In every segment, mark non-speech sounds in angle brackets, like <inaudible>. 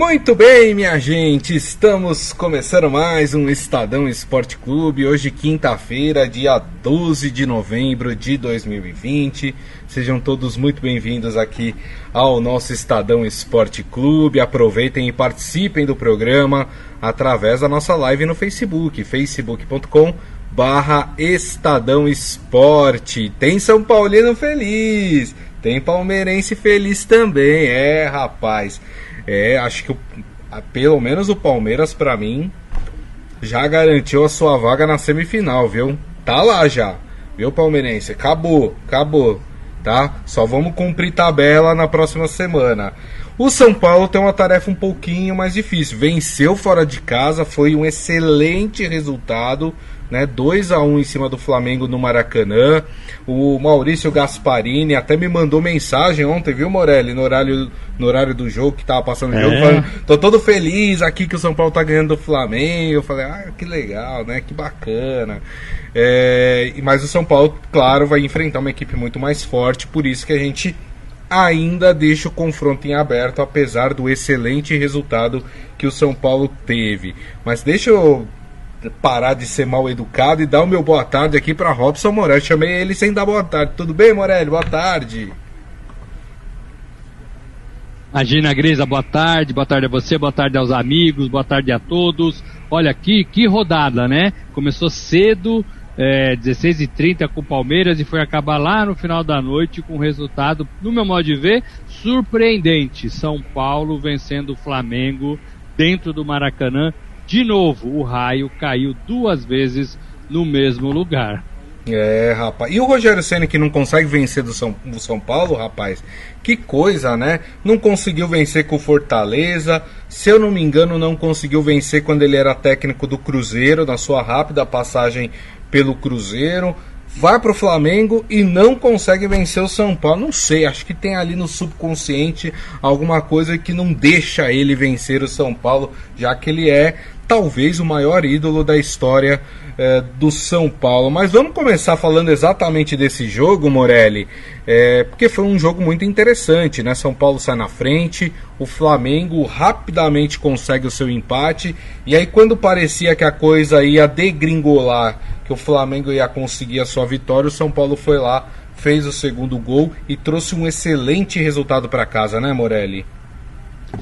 Muito bem, minha gente, estamos começando mais um Estadão Esporte Clube. Hoje, quinta-feira, dia 12 de novembro de 2020. Sejam todos muito bem-vindos aqui ao nosso Estadão Esporte Clube. Aproveitem e participem do programa através da nossa live no Facebook, facebook.com barra Estadão Esporte. Tem São Paulino feliz, tem palmeirense feliz também, é rapaz. É, acho que o, pelo menos o Palmeiras, para mim, já garantiu a sua vaga na semifinal, viu? Tá lá já, viu, palmeirense? Acabou, acabou, tá? Só vamos cumprir tabela na próxima semana. O São Paulo tem uma tarefa um pouquinho mais difícil. Venceu fora de casa, foi um excelente resultado né? 2 a 1 em cima do Flamengo no Maracanã. O Maurício Gasparini até me mandou mensagem ontem, viu, Morelli, no horário, no horário do jogo que tava passando o é. jogo, falando, tô todo feliz aqui que o São Paulo tá ganhando do Flamengo. Eu falei, ah, que legal, né? Que bacana. É, mas o São Paulo, claro, vai enfrentar uma equipe muito mais forte, por isso que a gente ainda deixa o confronto em aberto, apesar do excelente resultado que o São Paulo teve. Mas deixa eu parar de ser mal educado e dar o meu boa tarde aqui para Robson Morelli. Chamei ele sem dar boa tarde. Tudo bem, Morelli? Boa tarde. Imagina, Grisa, boa tarde, boa tarde a você, boa tarde aos amigos, boa tarde a todos. Olha aqui, que rodada, né? Começou cedo, é, 16h30 com o Palmeiras e foi acabar lá no final da noite com um resultado, no meu modo de ver, surpreendente. São Paulo vencendo o Flamengo dentro do Maracanã de novo, o raio caiu duas vezes no mesmo lugar. É, rapaz. E o Rogério Senna que não consegue vencer do São, do São Paulo, rapaz? Que coisa, né? Não conseguiu vencer com o Fortaleza. Se eu não me engano, não conseguiu vencer quando ele era técnico do Cruzeiro, na sua rápida passagem pelo Cruzeiro. Vai pro Flamengo e não consegue vencer o São Paulo. Não sei, acho que tem ali no subconsciente alguma coisa que não deixa ele vencer o São Paulo, já que ele é talvez o maior ídolo da história é, do São Paulo. Mas vamos começar falando exatamente desse jogo, Morelli, é, porque foi um jogo muito interessante, né? São Paulo sai na frente, o Flamengo rapidamente consegue o seu empate, e aí quando parecia que a coisa ia degringolar, que o Flamengo ia conseguir a sua vitória, o São Paulo foi lá, fez o segundo gol e trouxe um excelente resultado para casa, né, Morelli?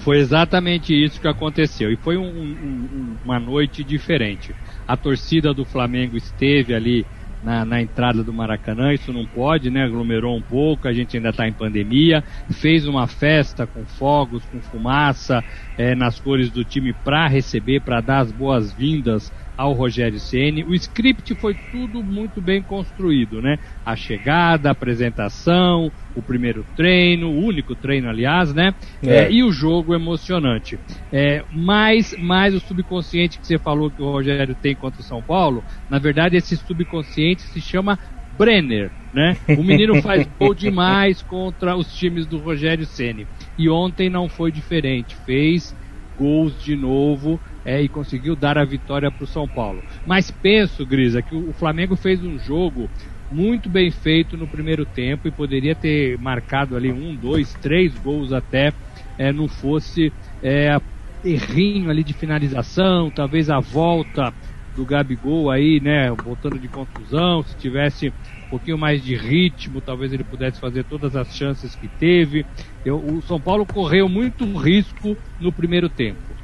Foi exatamente isso que aconteceu. E foi um, um, uma noite diferente. A torcida do Flamengo esteve ali na, na, entrada do Maracanã, isso não pode, né? Aglomerou um pouco, a gente ainda está em pandemia. Fez uma festa com fogos, com fumaça, é, nas cores do time para receber, para dar as boas-vindas ao Rogério Ceni. O script foi tudo muito bem construído, né? A chegada, a apresentação, o primeiro treino, o único treino, aliás, né? É. É, e o jogo emocionante. É, mais, mais o subconsciente que você falou que o Rogério tem contra o São Paulo, na verdade esse subconsciente se chama Brenner, né? O menino faz gol demais contra os times do Rogério Ceni. E ontem não foi diferente, fez gols de novo é, e conseguiu dar a vitória para o São Paulo. Mas penso, Grisa, que o Flamengo fez um jogo muito bem feito no primeiro tempo e poderia ter marcado ali um, dois, três gols até é, não fosse é, errinho ali de finalização, talvez a volta do Gabigol aí, né, voltando de contusão, se tivesse um pouquinho mais de ritmo, talvez ele pudesse fazer todas as chances que teve. Eu, o São Paulo correu muito risco no primeiro tempo.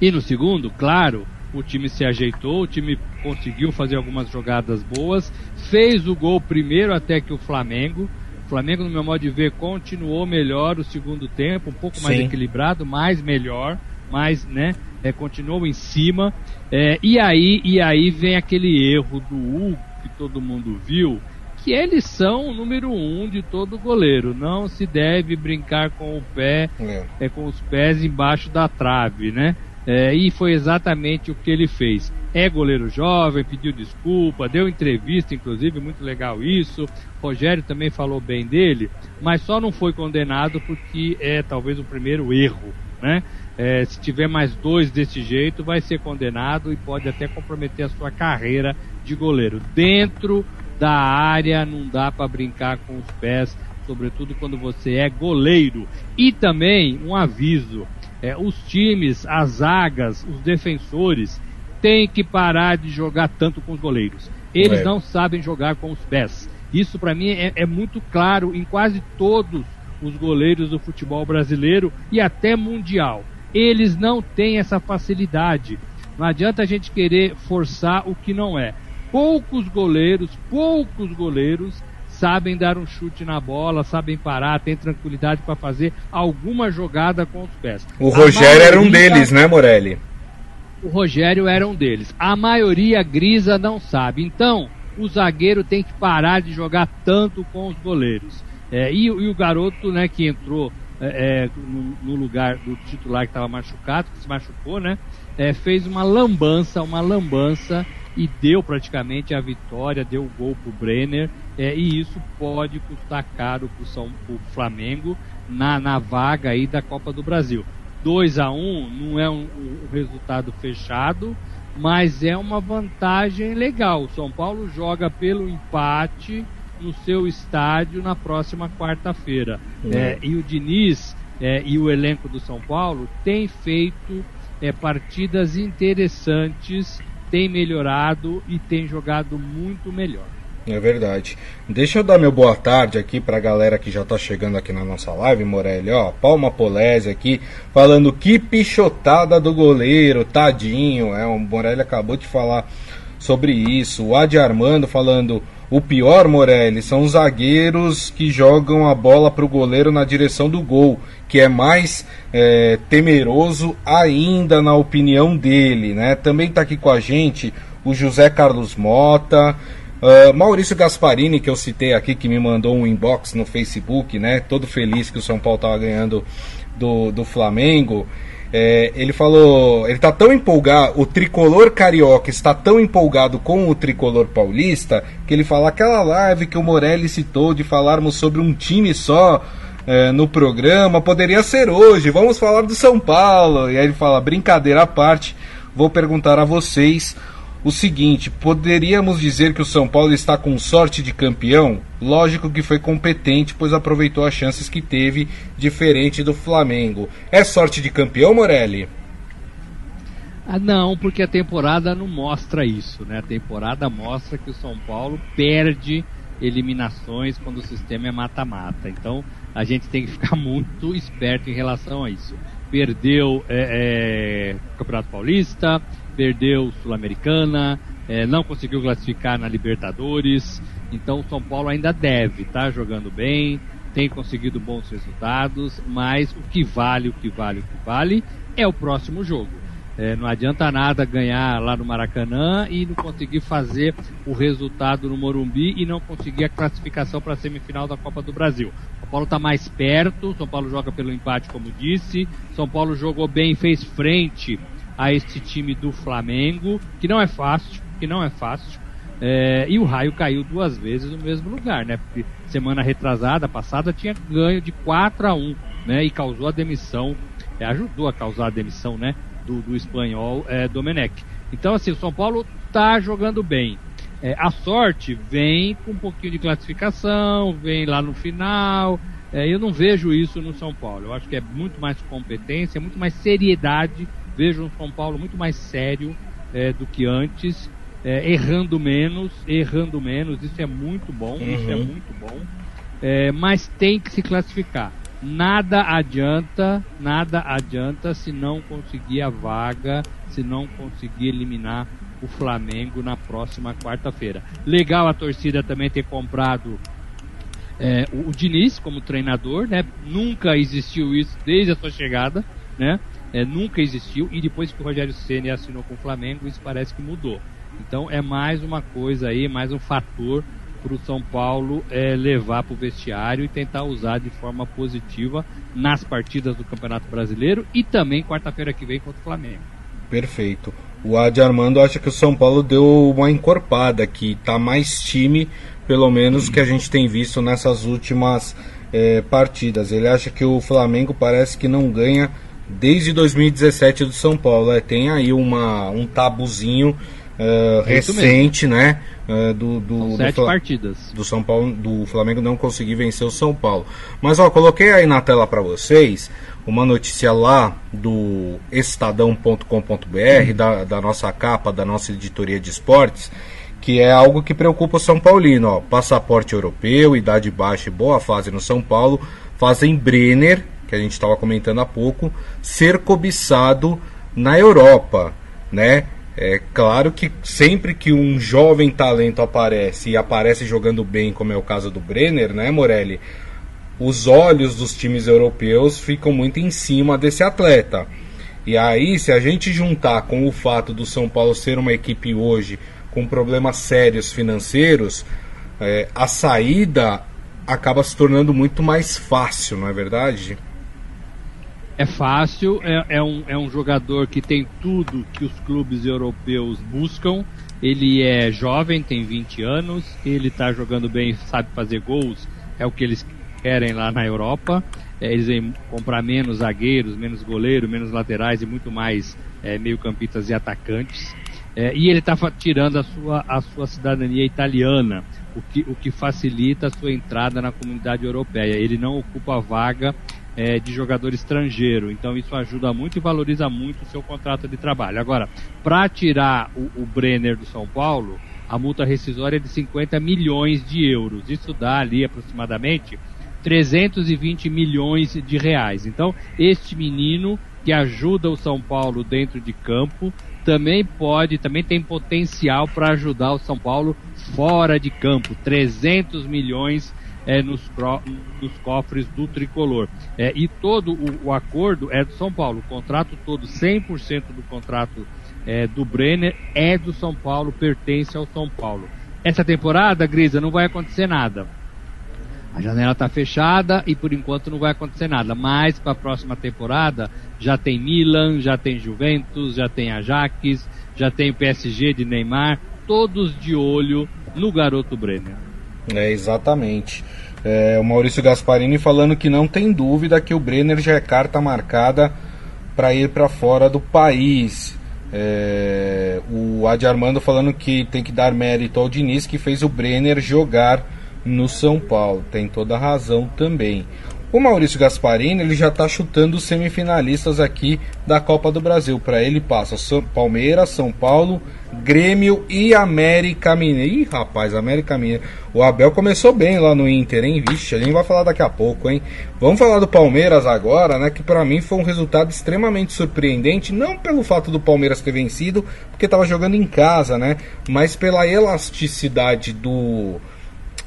E no segundo, claro, o time se ajeitou, o time conseguiu fazer algumas jogadas boas, fez o gol primeiro até que o Flamengo. O Flamengo, no meu modo de ver, continuou melhor o segundo tempo, um pouco mais Sim. equilibrado, mais melhor, mais, né, é, continuou em cima. É, e aí, e aí vem aquele erro do Hugo que todo mundo viu, que eles são o número um de todo goleiro. Não se deve brincar com o pé, é. é com os pés embaixo da trave, né? É, e foi exatamente o que ele fez. É goleiro jovem, pediu desculpa, deu entrevista, inclusive, muito legal isso. Rogério também falou bem dele, mas só não foi condenado porque é talvez o primeiro erro, né? É, se tiver mais dois desse jeito, vai ser condenado e pode até comprometer a sua carreira de goleiro. Dentro da área não dá para brincar com os pés, sobretudo quando você é goleiro. E também um aviso É, os times, as zagas, os defensores têm que parar de jogar tanto com os goleiros. Eles é. não sabem jogar com os pés. Isso para mim é, é muito claro em quase todos os goleiros do futebol brasileiro e até mundial. Eles não têm essa facilidade. Não adianta a gente querer forçar o que não é. Poucos goleiros, poucos goleiros sabem dar um chute na bola, sabem parar, têm tranquilidade para fazer alguma jogada com os pés. O Rogério era um deles, né, Morelli? O Rogério era um deles. A maioria grisa não sabe. Então, o zagueiro tem que parar de jogar tanto com os goleiros. É, e, e, o garoto, né, que entrou é, é no, no, lugar do titular que estava machucado, que se machucou, né, é, fez uma lambança, uma lambança e deu praticamente a vitória, deu o gol pro Brenner, é, e isso pode custar caro pro, São, pro Flamengo na, na vaga aí da Copa do Brasil. 2 a 1 um, não é um, um resultado fechado, mas é uma vantagem legal. O São Paulo joga pelo empate no seu estádio na próxima quarta-feira. Uhum. É, e o Diniz é, e o elenco do São Paulo têm feito é, partidas interessantes, tem melhorado e tem jogado muito melhor. É verdade. Deixa eu dar meu boa tarde aqui pra galera que já tá chegando aqui na nossa live, Morelli. Ó, Palma Polese aqui, falando que pichotada do goleiro, tadinho. É, o Morelli acabou de falar sobre isso. O Adi Armando falando, o pior, Morelli, são os zagueiros que jogam a bola pro goleiro na direção do gol, que é mais é, temeroso ainda na opinião dele, né? Também tá aqui com a gente o José Carlos Mota. Uh, Maurício Gasparini, que eu citei aqui, que me mandou um inbox no Facebook, né? Todo feliz que o São Paulo estava ganhando do, do Flamengo. É, ele falou, ele está tão empolgado, o tricolor carioca está tão empolgado com o tricolor paulista que ele fala aquela live que o Morelli citou de falarmos sobre um time só é, no programa, poderia ser hoje, vamos falar do São Paulo. E aí ele fala, brincadeira à parte, vou perguntar a vocês o seguinte: poderíamos dizer que o São Paulo está com sorte de campeão? Lógico que foi competente, pois aproveitou as chances que teve, diferente do Flamengo. É sorte de campeão, Morelli? Ah, não, porque a temporada não mostra isso, né? A temporada mostra que o São Paulo perde eliminações quando o sistema é mata-mata. Então a gente tem que ficar muito esperto em relação a isso. Perdeu é, é, Campeonato Paulista, perdeu Sul-Americana, é, não conseguiu classificar na Libertadores. Então o São Paulo ainda deve tá jogando bem, tem conseguido bons resultados, mas o que vale, o que vale, o que vale é o próximo jogo. É, não adianta nada ganhar lá no Maracanã e não conseguir fazer o resultado no Morumbi e não conseguir a classificação para a semifinal da Copa do Brasil. São Paulo está mais perto, São Paulo joga pelo empate, como disse. São Paulo jogou bem, fez frente a este time do Flamengo, que não é fácil, que não é fácil. É, e o Raio caiu duas vezes no mesmo lugar, né? Porque semana retrasada, passada, tinha ganho de 4 a 1 né? E causou a demissão, é, ajudou a causar a demissão, né? Do, do espanhol é, Domenech. Então, assim, o São Paulo tá jogando bem. É, a sorte vem com um pouquinho de classificação, vem lá no final. É, eu não vejo isso no São Paulo. Eu acho que é muito mais competência, muito mais seriedade vejo um São Paulo muito mais sério é, do que antes, é, errando menos, errando menos, isso é muito bom, uhum. isso é muito bom, é, mas tem que se classificar. Nada adianta, nada adianta se não conseguir a vaga, se não conseguir eliminar o Flamengo na próxima quarta-feira. Legal a torcida também ter comprado é, o, o Diniz como treinador, né? Nunca existiu isso desde a sua chegada, né? É, nunca existiu e depois que o Rogério Ceni assinou com o Flamengo, isso parece que mudou. Então é mais uma coisa aí, mais um fator para o São Paulo é, levar para o vestiário e tentar usar de forma positiva nas partidas do Campeonato Brasileiro e também quarta-feira que vem contra o Flamengo. Perfeito. O Adi Armando acha que o São Paulo deu uma encorpada, que está mais time, pelo menos que a gente tem visto nessas últimas é, partidas. Ele acha que o Flamengo parece que não ganha desde 2017 do São Paulo. É, tem aí uma, um tabuzinho uh, recente, né? Uh, do, do, sete do, partidas. Do São Paulo, do Flamengo não conseguir vencer o São Paulo. Mas ó, coloquei aí na tela para vocês uma notícia lá do estadão.com.br, da, da nossa capa, da nossa editoria de esportes, que é algo que preocupa o São Paulino. Ó. Passaporte europeu, idade baixa e boa fase no São Paulo fazem Brenner, que a gente estava comentando há pouco, ser cobiçado na Europa, né? É claro que sempre que um jovem talento aparece e aparece jogando bem, como é o caso do Brenner, né, Morelli? Os olhos dos times europeus ficam muito em cima desse atleta. E aí, se a gente juntar com o fato do São Paulo ser uma equipe hoje com problemas sérios financeiros, é, a saída acaba se tornando muito mais fácil, não é verdade? É fácil, é, é, um, é um jogador que tem tudo que os clubes europeus buscam. Ele é jovem, tem 20 anos, ele está jogando bem, sabe fazer gols, é o que eles querem lá na Europa. É, eles vêm comprar menos zagueiros, menos goleiro, menos laterais e muito mais é, meio-campistas e atacantes. É, e ele está tirando a sua, a sua cidadania italiana, o que, o que facilita a sua entrada na comunidade europeia. Ele não ocupa vaga é, de jogador estrangeiro, então isso ajuda muito e valoriza muito o seu contrato de trabalho. Agora, para tirar o, o Brenner do São Paulo, a multa rescisória é de 50 milhões de euros. Isso dá ali aproximadamente 320 milhões de reais. Então, este menino que ajuda o São Paulo dentro de campo também pode, também tem potencial para ajudar o São Paulo fora de campo. 300 milhões é, nos, nos, cofres do tricolor. É, e todo o, o, acordo é do São Paulo. O contrato todo, 100% do contrato é, do Brenner é do São Paulo, pertence ao São Paulo. Essa temporada, Grisa, não vai acontecer nada. A janela está fechada e por enquanto não vai acontecer nada. Mas para a próxima temporada já tem Milan, já tem Juventus, já tem Ajax, já tem PSG de Neymar, todos de olho no garoto Brenner. É, exatamente. É, o Maurício Gasparini falando que não tem dúvida que o Brenner já é carta marcada para ir para fora do país. É, o Adi Armando falando que tem que dar mérito ao Diniz que fez o Brenner jogar no São Paulo. Tem toda a razão também. O Maurício Gasparini ele já está chutando os semifinalistas aqui da Copa do Brasil. Para ele passa São, Palmeiras, São Paulo, Grêmio e América Mineiro. Ih, rapaz, América Mineiro. O Abel começou bem lá no Inter, hein? Vixe, a gente vai falar daqui a pouco, hein? Vamos falar do Palmeiras agora, né? Que para mim foi um resultado extremamente surpreendente, não pelo fato do Palmeiras ter vencido, porque estava jogando em casa, né? Mas pela elasticidade do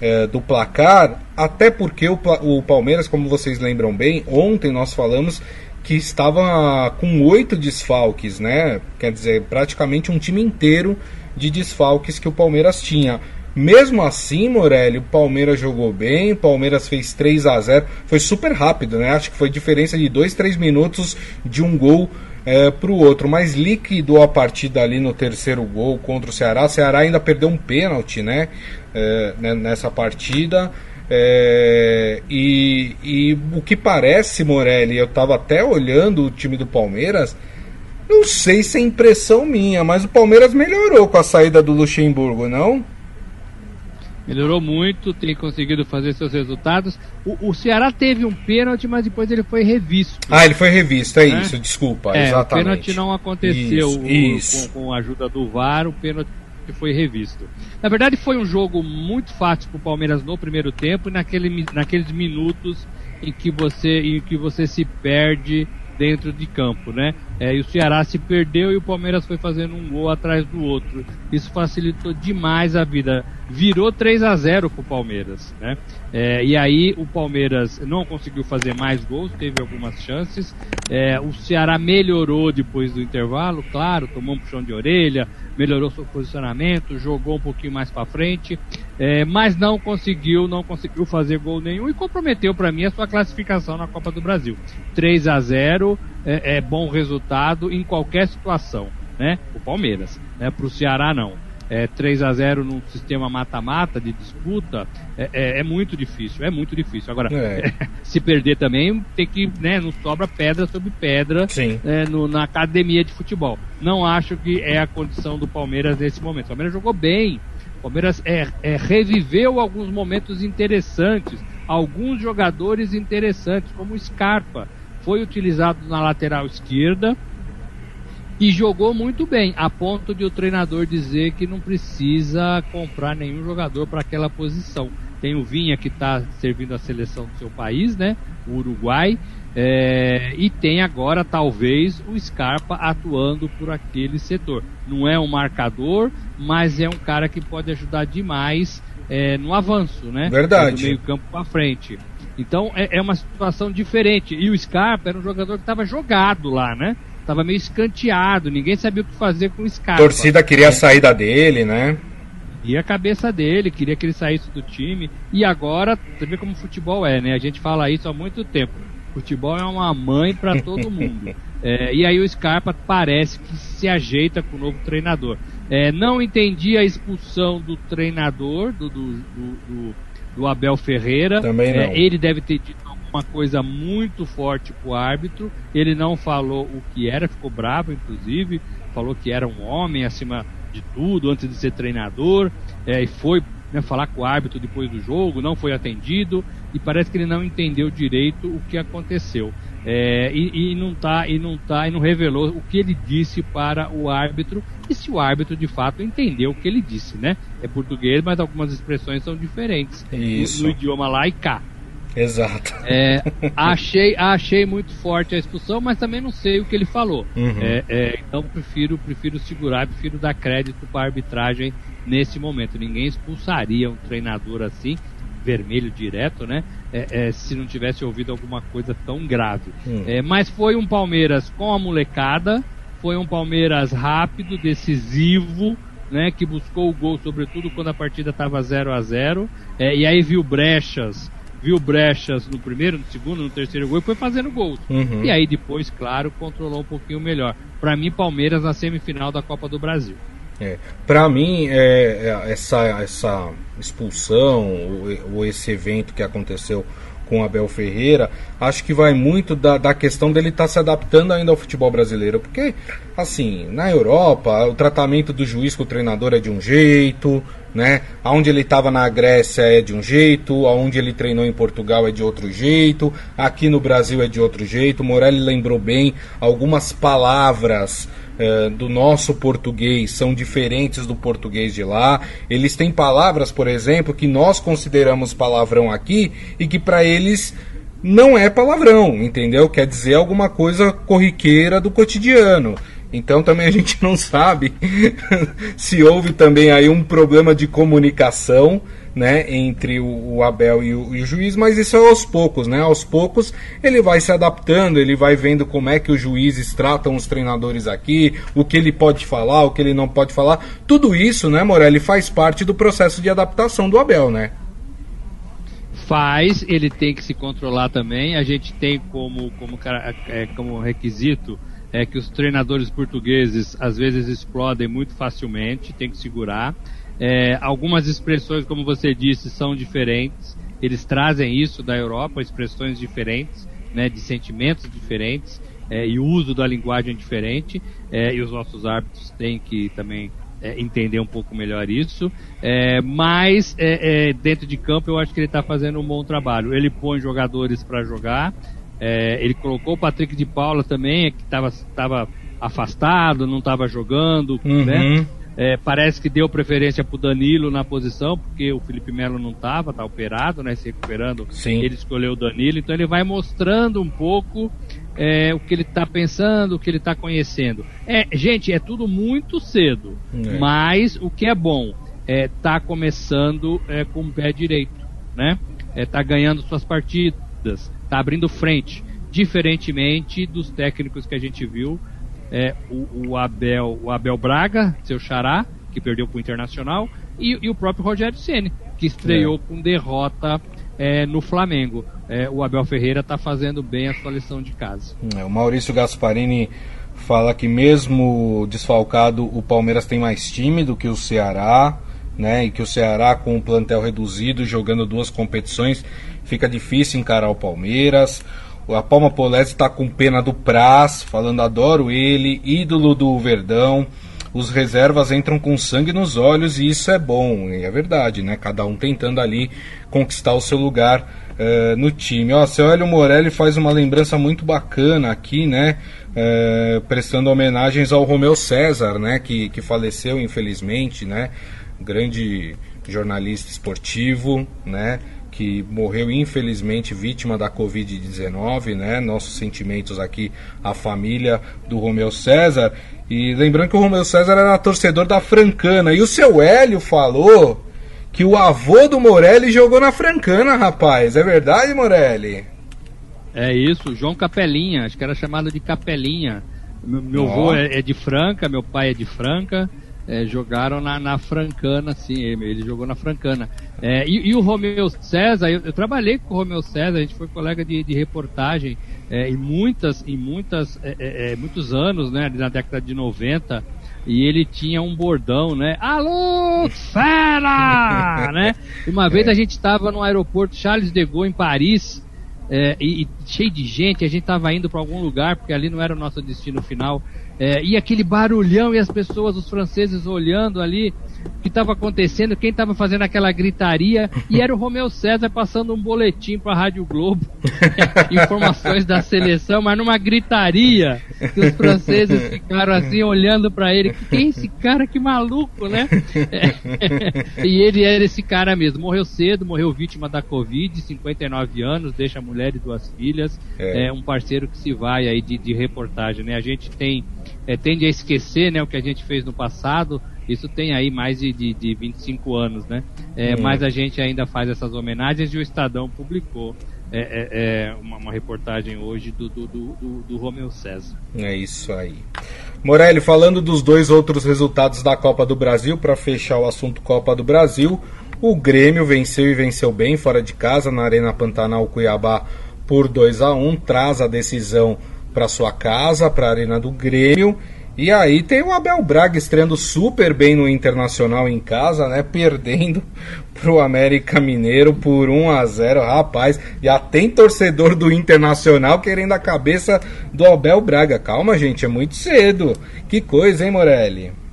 é, do placar, até porque o, o Palmeiras, como vocês lembram bem, ontem nós falamos que estava com oito desfalques, né? Quer dizer, praticamente um time inteiro de desfalques que o Palmeiras tinha. Mesmo assim, Morelli, o Palmeiras jogou bem, o Palmeiras fez 3 a 0 Foi super rápido, né? Acho que foi diferença de 2, 3 minutos de um gol é, para o outro. Mas liquidou a partida ali no terceiro gol contra o Ceará. O Ceará ainda perdeu um pênalti, né? É, né, nessa partida. É, e, e, o que parece, Morelli, eu estava até olhando o time do Palmeiras. Não sei se é impressão minha, mas o Palmeiras melhorou com a saída do Luxemburgo, não? Melhorou muito, tem conseguido fazer seus resultados. O, o Ceará teve um pênalti, mas depois ele foi revisto. Ah, ele foi revisto, é né? isso, desculpa, é, exatamente. O pênalti não aconteceu isso, o, isso. Com, com, a ajuda do VAR, o pênalti foi revisto. Na verdade, foi um jogo muito fácil para o Palmeiras no primeiro tempo e naquele, naqueles minutos em que você, em que você se perde dentro de campo, né? É, e o Ceará se perdeu e o Palmeiras foi fazendo um gol atrás do outro. Isso facilitou demais a vida. Virou 3 a 0 para o Palmeiras, né? É, e aí o Palmeiras não conseguiu fazer mais gols, teve algumas chances. É, o Ceará melhorou depois do intervalo, claro, tomou um puxão de orelha, melhorou seu posicionamento, jogou um pouquinho mais para frente, é, mas não conseguiu, não conseguiu fazer gol nenhum e comprometeu para mim a sua classificação na Copa do Brasil. 3 a 0 é, é bom resultado em qualquer situação, né? O Palmeiras, né? Para o Ceará não. é, 3 a 0 num sistema mata-mata de disputa é, é, é, muito difícil, é muito difícil. Agora, é. <laughs> se perder também, tem que, né, não sobra pedra sobre pedra é, no, na academia de futebol. Não acho que é a condição do Palmeiras nesse momento. O Palmeiras jogou bem, o Palmeiras é, reviveu alguns momentos interessantes, alguns jogadores interessantes, como o Scarpa, foi utilizado na lateral esquerda, e jogou muito bem, a ponto de o treinador dizer que não precisa comprar nenhum jogador para aquela posição. Tem o Vinha que está servindo a seleção do seu país, né? O Uruguai. É, e tem agora talvez o Scarpa atuando por aquele setor. Não é um marcador, mas é um cara que pode ajudar demais é, no avanço, né? Verdade. Do meio campo para frente. Então é, é uma situação diferente. E o Scarpa era um jogador que estava jogado lá, né? Tava meio escanteado, ninguém sabia o que fazer com o Scarpa. A torcida queria a saída dele, né? E a cabeça dele, queria que ele saísse do time. E agora, você vê como o futebol é, né? A gente fala isso há muito tempo. Futebol é uma mãe para todo mundo. <laughs> É, e aí o Scarpa parece que se ajeita com o novo treinador. É, não entendi a expulsão do treinador, do, do, do, do Abel Ferreira. Também é, não. É, ele deve ter dito uma coisa muito forte pro árbitro. Ele não falou o que era, ficou bravo, inclusive. Falou que era um homem acima de tudo, antes de ser treinador. É, e foi né, falar com o árbitro depois do jogo, não foi atendido. E parece que ele não entendeu direito o que aconteceu. É, e, e, não tá, e não tá, e não revelou o que ele disse para o árbitro e se o árbitro de fato entendeu o que ele disse, né? É português, mas algumas expressões são diferentes no, no, idioma lá e cá. Exato. É, achei, achei muito forte a expulsão, mas também não sei o que ele falou. Uhum. É, é, então prefiro, prefiro segurar, prefiro dar crédito para a arbitragem nesse momento. Ninguém expulsaria um treinador assim, vermelho direto, né? É, é, se não tivesse ouvido alguma coisa tão grave. Uhum. mas foi um Palmeiras com a molecada, foi um Palmeiras rápido, decisivo, né, que buscou o gol, sobretudo quando a partida estava 0 a 0 é, e aí viu brechas viu brechas no primeiro, no segundo, no terceiro gol e foi fazendo gols. Uhum. E aí depois, claro, controlou um pouquinho melhor. Para mim, Palmeiras na semifinal da Copa do Brasil. É. Para mim, é, é, essa, essa expulsão, ou, ou esse evento que aconteceu com Abel Ferreira, acho que vai muito da, da questão dele estar tá se adaptando ainda ao futebol brasileiro. Porque, assim, na Europa, o tratamento do juiz com o treinador é de um jeito, né? Aonde ele estava na Grécia é de um jeito, aonde ele treinou em Portugal é de outro jeito, aqui no Brasil é de outro jeito. Morelli lembrou bem algumas palavras eh, do nosso português são diferentes do português de lá. Eles têm palavras, por exemplo, que nós consideramos palavrão aqui e que para eles não é palavrão, entendeu? Quer dizer alguma coisa corriqueira do cotidiano. Então também a gente <laughs> não sabe se houve também aí um problema de comunicação né, entre o, Abel e o, e o, juiz, mas isso é aos poucos, né? Aos poucos ele vai se adaptando, ele vai vendo como é que os juízes tratam os treinadores aqui, o que ele pode falar, o que ele não pode falar. Tudo isso, né, Morelli, faz parte do processo de adaptação do Abel, né? Faz, ele tem que se controlar também. A gente tem como, como, é, como requisito é que os treinadores portugueses às vezes explodem muito facilmente, tem que segurar. É, algumas expressões, como você disse, são diferentes. Eles trazem isso da Europa, expressões diferentes, né, de sentimentos diferentes é, e uso da linguagem diferente. É, e os nossos árbitros têm que também é, entender um pouco melhor isso. É, mas é, dentro de campo eu acho que ele está fazendo um bom trabalho. Ele põe jogadores para jogar. Ele colocou o Patrick de Paula também, que estava afastado, não estava jogando, uhum. né? É, parece que deu preferência para o Danilo na posição, porque o Felipe Melo não estava, está operado, né, se recuperando. Sim. Ele escolheu o Danilo, então ele vai mostrando um pouco é, o que ele está pensando, o que ele está conhecendo. É, gente, é tudo muito cedo, é. mas o que é bom é tá começando é, com o pé direito, né? É, tá ganhando suas partidas, tá abrindo frente, diferentemente dos técnicos que a gente viu é, o, o, Abel, o Abel Braga, seu xará, que perdeu para o Internacional, e, e, o próprio Rogério Ceni, que estreou é. com derrota é, no Flamengo. É, o Abel Ferreira está fazendo bem a sua lição de casa. É, o Maurício Gasparini fala que mesmo desfalcado o Palmeiras tem mais time do que o Ceará, né? E que o Ceará com o plantel reduzido, jogando duas competições, fica difícil encarar o Palmeiras. A Palma Polese está com pena do Praz, falando adoro ele, ídolo do Verdão. Os reservas entram com sangue nos olhos e isso é bom, e é verdade, né? Cada um tentando ali conquistar o seu lugar uh, no time. Ó, seu Hélio Morelli faz uma lembrança muito bacana aqui, né? Uh, prestando homenagens ao Romeu César, né? Que, que faleceu infelizmente, né? Grande jornalista esportivo, né? Que morreu infelizmente vítima da Covid-19, né? Nossos sentimentos aqui à família do Romeu César. E lembrando que o Romeu César era torcedor da Francana. E o seu Hélio falou que o avô do Morelli jogou na Francana, rapaz. É verdade, Morelli? É isso, João Capelinha, acho que era chamado de Capelinha. Meu, meu avô é, é de Franca, meu pai é de Franca é, jogaram na, na Francana, sim, ele, jogou na Francana. É, e, e, o Romeu César, eu, eu, trabalhei com o Romeu César, a gente foi colega de, de reportagem é, em muitas, em muitas, é, é, é, muitos anos, né, na década de 90, e ele tinha um bordão, né? Alô, fera! <laughs> né? Uma vez a gente estava no aeroporto Charles de Gaulle, em Paris, e, e, cheio de gente, a gente estava indo para algum lugar, porque ali não era o nosso destino final. É, e aquele barulhão e as pessoas, os franceses olhando ali que estava acontecendo, quem estava fazendo aquela gritaria, e era o Romeu César passando um boletim para a Rádio Globo, <laughs> informações da seleção, mas numa gritaria, que os franceses ficaram assim olhando para ele, quem é esse cara, que maluco, né? <laughs> e ele era esse cara mesmo, morreu cedo, morreu vítima da Covid, 59 anos, deixa a mulher e duas filhas, é, é um parceiro que se vai aí de, de reportagem, né? A gente tem é, tende a esquecer né, o que a gente fez no passado. Isso tem aí mais de, de, de 25 anos, né? É, hum. Mas a gente ainda faz essas homenagens e o Estadão publicou é, é, é uma, uma, reportagem hoje do, do, do, do, Romeu César. É isso aí. Morelli, falando dos dois outros resultados da Copa do Brasil, para fechar o assunto Copa do Brasil, o Grêmio venceu e venceu bem fora de casa na Arena Pantanal Cuiabá por 2 a 1 traz a decisão para sua casa, para a Arena do Grêmio. E aí tem o Abel Braga estreando super bem no Internacional em casa, né? Perdendo <laughs> pro América Mineiro por 1 a 0, rapaz. Já tem torcedor do Internacional querendo a cabeça do Abel Braga. Calma, gente, é muito cedo. Que coisa, hein, Morelli?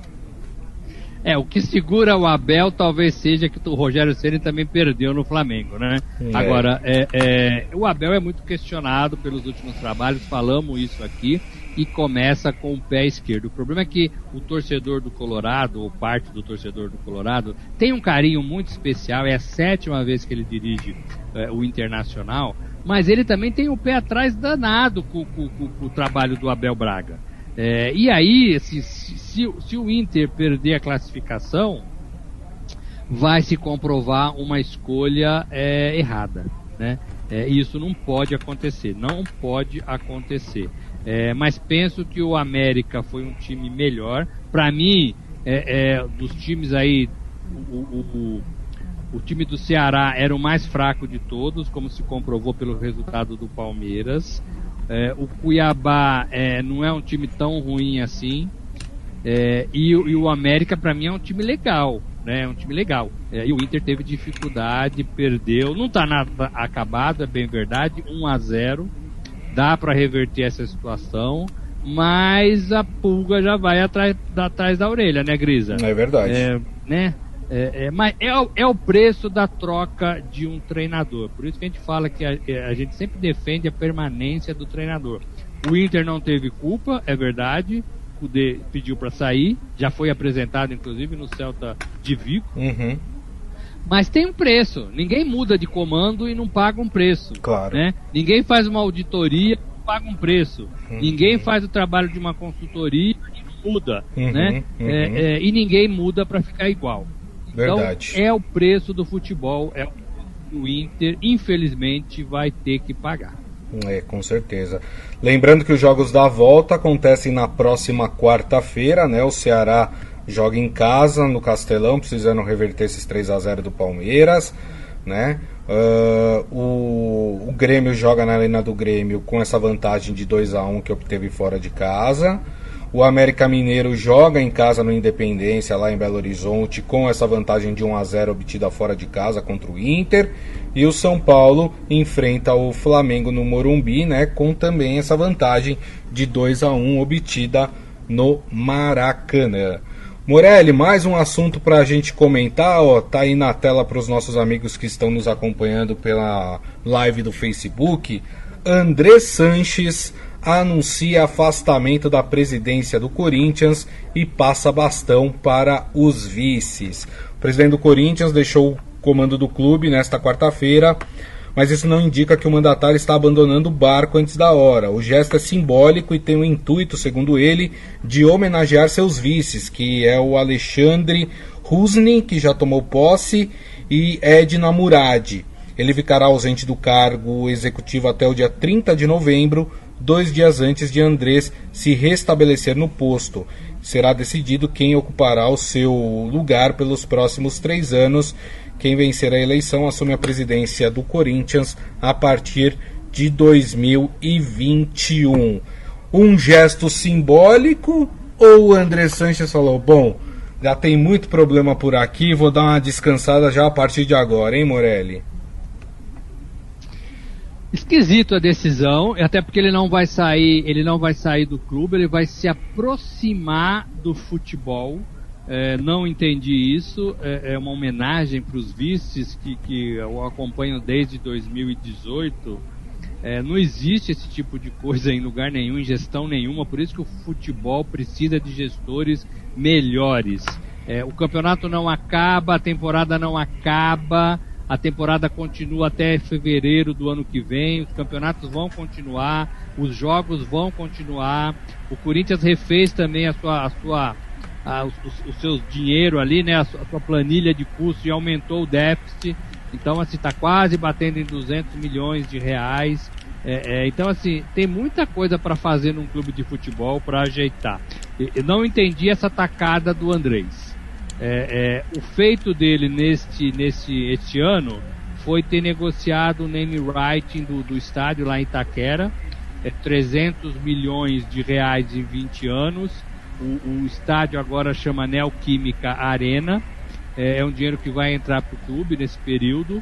É, o que segura o Abel talvez seja que o Rogério Ceni também perdeu no Flamengo, né? É. Agora, é, é, o Abel é muito questionado pelos últimos trabalhos, falamos isso aqui, e começa com o pé esquerdo. O problema é que o torcedor do Colorado, ou parte do torcedor do Colorado, tem um carinho muito especial, é a sétima vez que ele dirige é, o Internacional, mas ele também tem o um pé atrás danado com, com, com, com o trabalho do Abel Braga. É, e aí, se, se, se, o Inter perder a classificação, vai se comprovar uma escolha é, errada. Né? É, isso não pode acontecer, não pode acontecer. É, mas penso que o América foi um time melhor. Para mim, é, é, dos times aí, o, o, o, time do Ceará era o mais fraco de todos, como se comprovou pelo resultado do Palmeiras. É, o Cuiabá é, não é um time tão ruim assim. É, e, e, o América, para mim, é um time legal. Né? É um time legal. É, e o Inter teve dificuldade, perdeu. Não está nada acabado, é bem verdade. 1 a 0 Dá para reverter essa situação. Mas a pulga já vai atrás, atrás da orelha, né, Grisa? É verdade. É, né? É, é, mas é, é, o preço da troca de um treinador. Por isso que a gente fala que a, é, a gente sempre defende a permanência do treinador. O Inter não teve culpa, é verdade. O D pediu para sair, já foi apresentado inclusive no Celta de Vigo. Uhum. Mas tem um preço. Ninguém muda de comando e não paga um preço. Claro. Né? Ninguém faz uma auditoria e não paga um preço. Uhum. Ninguém faz o trabalho de uma consultoria e não muda. Uhum. Né? Uhum. É, é, e ninguém muda para ficar igual. Verdade. Então, é o preço do futebol, é o Inter, infelizmente, vai ter que pagar. É, com certeza. Lembrando que os jogos da volta acontecem na próxima quarta-feira, né? O Ceará joga em casa no Castelão, precisando reverter esses 3 a 0 do Palmeiras, né? Uh, o, o, Grêmio joga na arena do Grêmio com essa vantagem de 2 a 1 que obteve fora de casa. O América Mineiro joga em casa no Independência, lá em Belo Horizonte, com essa vantagem de 1 a 0 obtida fora de casa contra o Inter. E o São Paulo enfrenta o Flamengo no Morumbi, né, com também essa vantagem de 2 a 1 obtida no Maracanã. Morelli, mais um assunto para a gente comentar, ó, tá aí na tela para os nossos amigos que estão nos acompanhando pela live do Facebook. André Sanches anuncia afastamento da presidência do Corinthians e passa bastão para os vices. O presidente do Corinthians deixou o comando do clube nesta quarta-feira, mas isso não indica que o mandatário está abandonando o barco antes da hora. O gesto é simbólico e tem o intuito, segundo ele, de homenagear seus vices, que é o Alexandre Husni, que já tomou posse, e Edna Murad. Ele ficará ausente do cargo executivo até o dia 30 de novembro, dois dias antes de Andrés se restabelecer no posto. Será decidido quem ocupará o seu lugar pelos próximos três anos. Quem vencer a eleição assume a presidência do Corinthians a partir de 2021. Um gesto simbólico ou o André Sanches falou: bom, já tem muito problema por aqui, vou dar uma descansada já a partir de agora, hein, Morelli? Esquisito a decisão, até porque ele não vai sair, ele não vai sair do clube, ele vai se aproximar do futebol. É, não entendi isso. É, é uma homenagem para os vices que, que eu acompanho desde 2018. É, não existe esse tipo de coisa em lugar nenhum, em gestão nenhuma. Por isso que o futebol precisa de gestores melhores. É, o campeonato não acaba, a temporada não acaba. A temporada continua até fevereiro do ano que vem, os campeonatos vão continuar, os jogos vão continuar. O Corinthians refez também a sua, a sua, a, os, seus dinheiro ali, né, a sua, a sua planilha de custo e aumentou o déficit. Então, assim, está quase batendo em 200 milhões de reais. É, é, então, assim, tem muita coisa para fazer num clube de futebol para ajeitar. Eu não entendi essa tacada do Andrés. É, é, o feito dele neste, neste este ano foi ter negociado o name writing do, do estádio lá em Itaquera, é 300 milhões de reais em 20 anos. O, o estádio agora chama Neoquímica Arena. É, é, um dinheiro que vai entrar para o clube nesse período.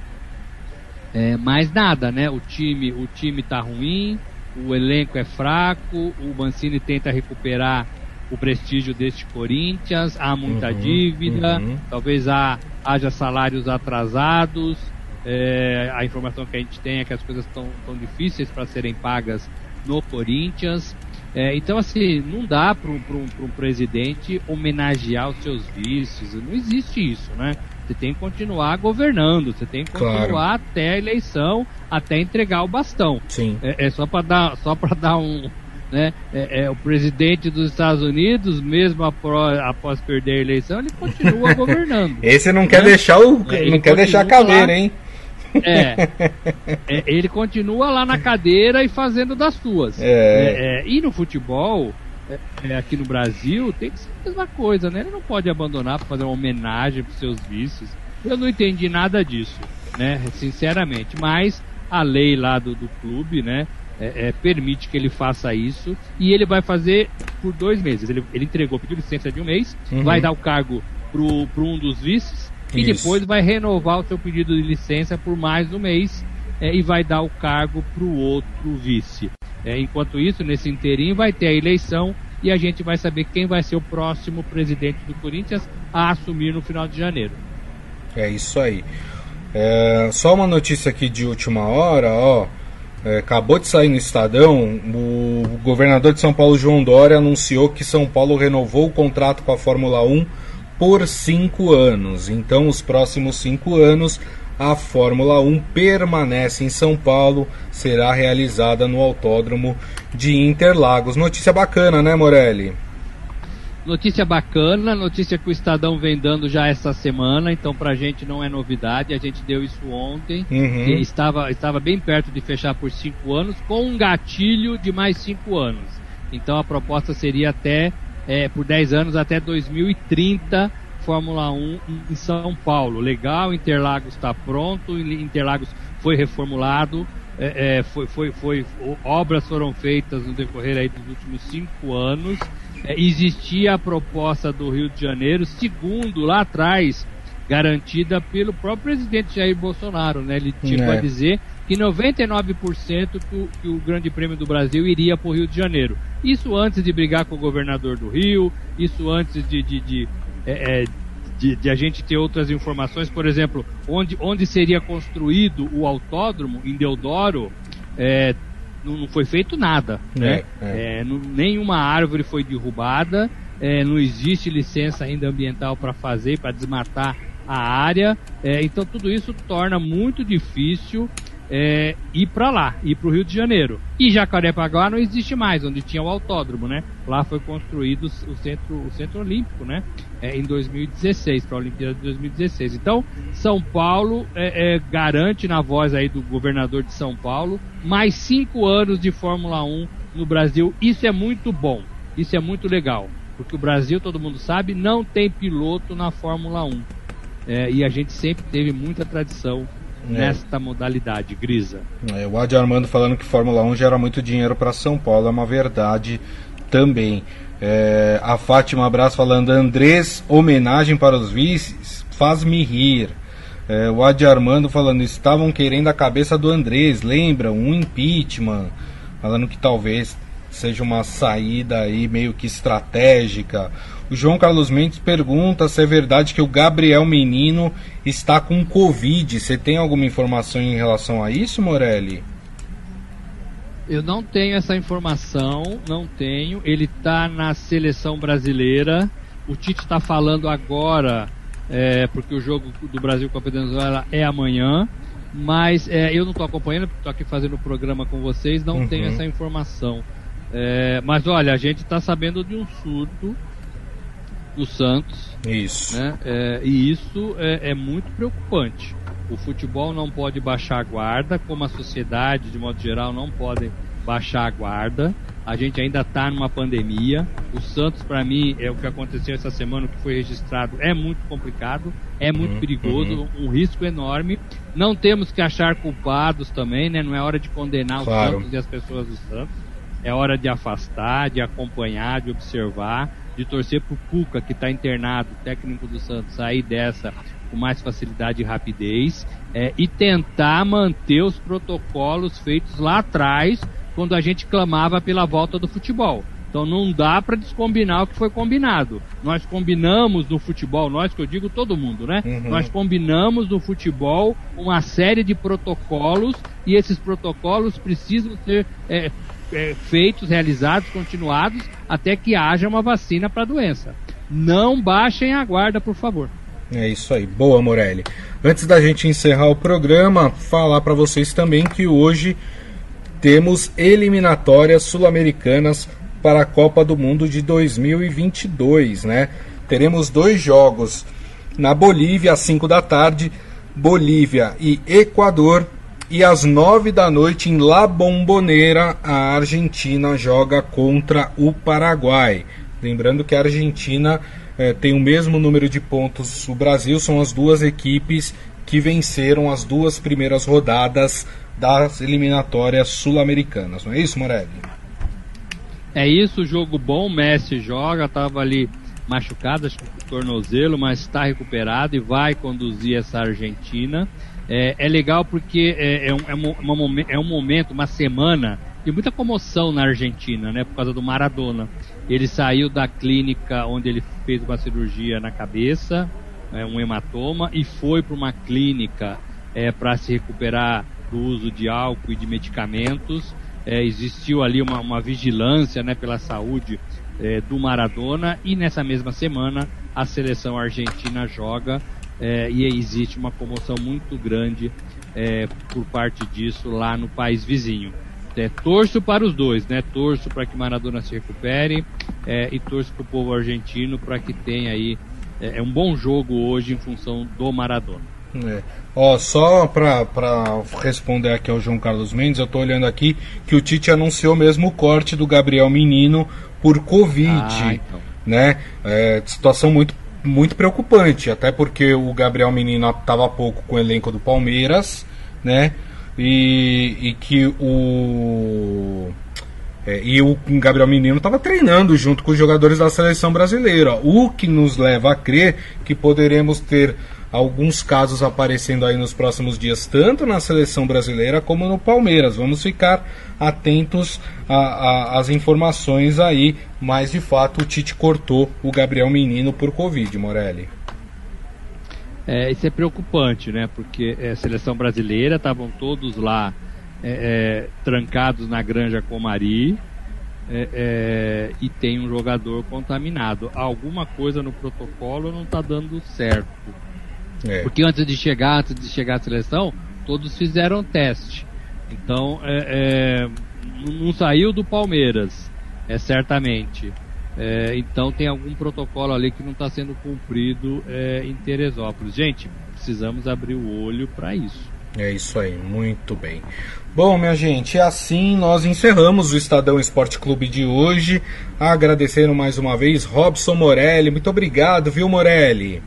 É, mais nada, né? O time, o time tá ruim, o elenco é fraco, o Mancini tenta recuperar o prestígio deste Corinthians, há muita uhum, dívida, uhum. talvez há, haja salários atrasados. É, a informação que a gente tem é que as coisas estão tão difíceis para serem pagas no Corinthians. É, então, assim, não dá para um, um, um presidente homenagear os seus vícios. Não existe isso, né? Você tem que continuar governando, você tem que continuar claro. até a eleição, até entregar o bastão. Sim. É, é só para dar, só para dar um, né? É, é, o presidente dos Estados Unidos, mesmo após, após perder a eleição, ele continua <laughs> governando. Esse não né? quer deixar o, é, não quer deixar a lá, hein? É, <laughs> é, ele continua lá na cadeira e fazendo das suas. É. é e no futebol, aqui no Brasil, tem que ser a mesma coisa, né? Ele não pode abandonar para fazer uma homenagem para seus vícios. Eu não entendi nada disso, né? Sinceramente. Mas a lei lá do, do clube, né? É, é, permite que ele faça isso e ele vai fazer por dois meses. Ele, ele entregou, pediu licença de um mês, uhum. vai dar o cargo para um dos vices e isso. depois vai renovar o seu pedido de licença por mais um mês é, e vai dar o cargo para o outro vice. É, enquanto isso, nesse inteirinho vai ter a eleição e a gente vai saber quem vai ser o próximo presidente do Corinthians a assumir no final de janeiro. É isso aí. É, só uma notícia aqui de última hora, ó. É, acabou de sair no Estadão, o governador de São Paulo, João Dória, anunciou que São Paulo renovou o contrato com a Fórmula 1 por cinco anos. Então, os próximos cinco anos, a Fórmula 1 permanece em São Paulo, será realizada no Autódromo de Interlagos. Notícia bacana, né, Morelli? Notícia bacana, notícia que o Estadão vem dando já essa semana, então pra gente não é novidade, a gente deu isso ontem, uhum. e estava, estava bem perto de fechar por cinco anos, com um gatilho de mais cinco anos. Então a proposta seria até, é, por 10 anos, até 2030, Fórmula 1 em São Paulo. Legal, Interlagos está pronto, Interlagos foi reformulado, é, é, foi, foi, foi, obras foram feitas no decorrer aí dos últimos cinco anos, é, existia a proposta do Rio de Janeiro, segundo lá atrás, garantida pelo próprio presidente Jair Bolsonaro, né? Ele chegou é. a dizer que 99% que o, que o Grande Prêmio do Brasil iria para o Rio de Janeiro. Isso antes de brigar com o governador do Rio, isso antes de, de, de, é, é, de, de a gente ter outras informações, por exemplo, onde, onde seria construído o autódromo em Deodoro, é, não, não, foi feito nada, né? É, é. é não, nenhuma árvore foi derrubada, é, não existe licença ainda ambiental para fazer, para desmatar a área, é, então tudo isso torna muito difícil é, ir para lá, ir para o Rio de Janeiro. E Jacarepaguá não existe mais, onde tinha o autódromo, né? Lá foi construído o centro, o centro olímpico, né? É, em 2016, para a Olimpíada de 2016. Então, São Paulo é, é, garante na voz aí do governador de São Paulo mais cinco anos de Fórmula 1 no Brasil. Isso é muito bom, isso é muito legal, porque o Brasil, todo mundo sabe, não tem piloto na Fórmula 1. É, e a gente sempre teve muita tradição é. nesta modalidade, Grisa. É, o Adi Armando falando que Fórmula 1 gera muito dinheiro para São Paulo, é uma verdade também. É, a Fátima Abraço falando, Andrés, homenagem para os vices, faz-me rir. É, o Adi Armando falando, estavam querendo a cabeça do Andrés, lembram? Um impeachment. Falando que talvez seja uma saída aí meio que estratégica. O João Carlos Mendes pergunta se é verdade que o Gabriel Menino está com Covid. Você tem alguma informação em relação a isso, Morelli? Eu não tenho essa informação, não tenho. Ele está na seleção brasileira. O Tite está falando agora, é, porque o jogo do Brasil com a Venezuela é amanhã. Mas é, eu não estou acompanhando, porque estou aqui fazendo o programa com vocês, não uhum. tenho essa informação. É, mas olha, a gente está sabendo de um surto do Santos. Isso. Né? É, e isso é, é, muito preocupante. O futebol não pode baixar a guarda, como a sociedade, de modo geral, não pode baixar a guarda. A gente ainda está numa pandemia. O Santos, para mim, é o que aconteceu essa semana, o que foi registrado, é muito complicado, é muito uhum, perigoso, uhum. um risco enorme. Não temos que achar culpados também, né? Não é hora de condenar claro. o Santos e as pessoas do Santos. É hora de afastar, de acompanhar, de observar de torcer pro Cuca, que está internado, técnico do Santos, sair dessa com mais facilidade e rapidez é, e tentar manter os protocolos feitos lá atrás, quando a gente clamava pela volta do futebol. Então não dá para descombinar o que foi combinado. Nós combinamos no futebol, nós que eu digo todo mundo, né? Uhum. Nós combinamos no futebol uma série de protocolos e esses protocolos precisam ser é, é, feitos, realizados, continuados, até que haja uma vacina para a doença. Não baixem a guarda, por favor. É isso aí, boa Morelli. Antes da gente encerrar o programa, falar para vocês também que hoje temos eliminatórias sul-americanas para a Copa do Mundo de 2022, né? Teremos dois jogos na Bolívia às 5 da tarde, Bolívia e Equador e às nove da noite, em La Bombonera, a Argentina joga contra o Paraguai. Lembrando que a Argentina eh, tem o mesmo número de pontos o Brasil, são as duas equipes que venceram as duas primeiras rodadas das eliminatórias sul-americanas. Não é isso, Morelli? É isso, jogo bom. Messi joga, estava ali machucado, acho que tornozelo, mas está recuperado e vai conduzir essa Argentina. É, é legal porque é, é, um, é, uma, é um momento, uma semana de muita comoção na Argentina, né? Por causa do Maradona. Ele saiu da clínica onde ele fez uma cirurgia na cabeça, é, um hematoma, e foi para uma clínica é, para se recuperar do uso de álcool e de medicamentos. É, existiu ali uma, uma, vigilância né, pela saúde é, do Maradona e nessa mesma semana a seleção argentina joga é, e existe uma comoção muito grande é, por parte disso lá no país vizinho. É, torço para os dois, né? Torço para que Maradona se recupere é, e torço para o povo argentino para que tenha aí é, é, um bom jogo hoje em função do Maradona. É. Ó, só para responder aqui ao João Carlos Mendes, eu estou olhando aqui que o Tite anunciou mesmo o corte do Gabriel Menino por Covid, ah, então. né? É, situação muito muito preocupante, até porque o Gabriel Menino estava há pouco com o elenco do Palmeiras, né? E, e que o É, e o Gabriel Menino estava treinando junto com os jogadores da seleção brasileira, o que nos leva a crer que poderemos ter alguns casos aparecendo aí nos próximos dias, tanto na seleção brasileira como no Palmeiras. Vamos ficar atentos às informações aí, mas de fato o Tite cortou o Gabriel Menino por Covid, Morelli. É, isso é preocupante, né? Porque é, seleção brasileira estavam todos lá é, é, trancados na Granja Comari é, é, e tem um jogador contaminado. Alguma coisa no protocolo não está dando certo. É. Porque antes de chegar, antes de chegar à seleção, todos fizeram teste. Então, é, é, não saiu do Palmeiras, é certamente. É, então tem algum protocolo ali que não está sendo cumprido é, em Teresópolis. Gente, precisamos abrir o olho para isso. É isso aí, muito bem. Bom, minha gente, assim nós encerramos o Estadão Esporte Clube de hoje. Agradecendo mais uma vez Robson Morelli. Muito obrigado, viu, Morelli?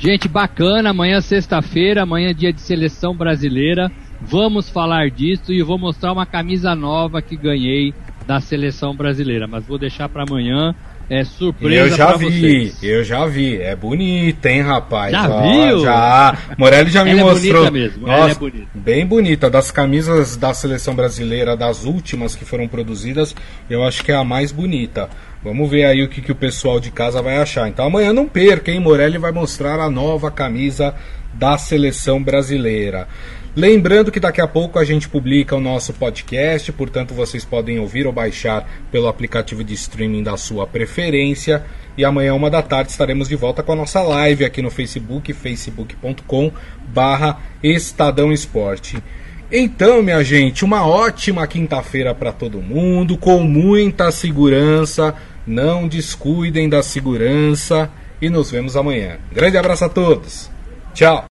Gente, bacana, amanhã sexta-feira, amanhã dia de seleção brasileira. Vamos falar disso e vou mostrar uma camisa nova que ganhei da seleção brasileira, mas vou deixar para amanhã. É surpresa Eu já vi, vocês. eu já vi. É bonita, hein, rapaz? Já Ó, viu? Já. Morelli já me Ela mostrou. É bonita mesmo. Nossa, Ela é bonita. Bem bonita. Das camisas da seleção brasileira, das últimas que foram produzidas, eu acho que é a mais bonita. Vamos ver aí o que, que o pessoal de casa vai achar. Então amanhã não perca, hein? Morelli vai mostrar a nova camisa da seleção brasileira. Lembrando que daqui a pouco a gente publica o nosso podcast, portanto vocês podem ouvir ou baixar pelo aplicativo de streaming da sua preferência. E amanhã, uma da tarde, estaremos de volta com a nossa live aqui no Facebook, facebook.com barra Estadão Esporte. Então, minha gente, uma ótima quinta-feira para todo mundo, com muita segurança. Não descuidem da segurança e nos vemos amanhã. Grande abraço a todos. Tchau.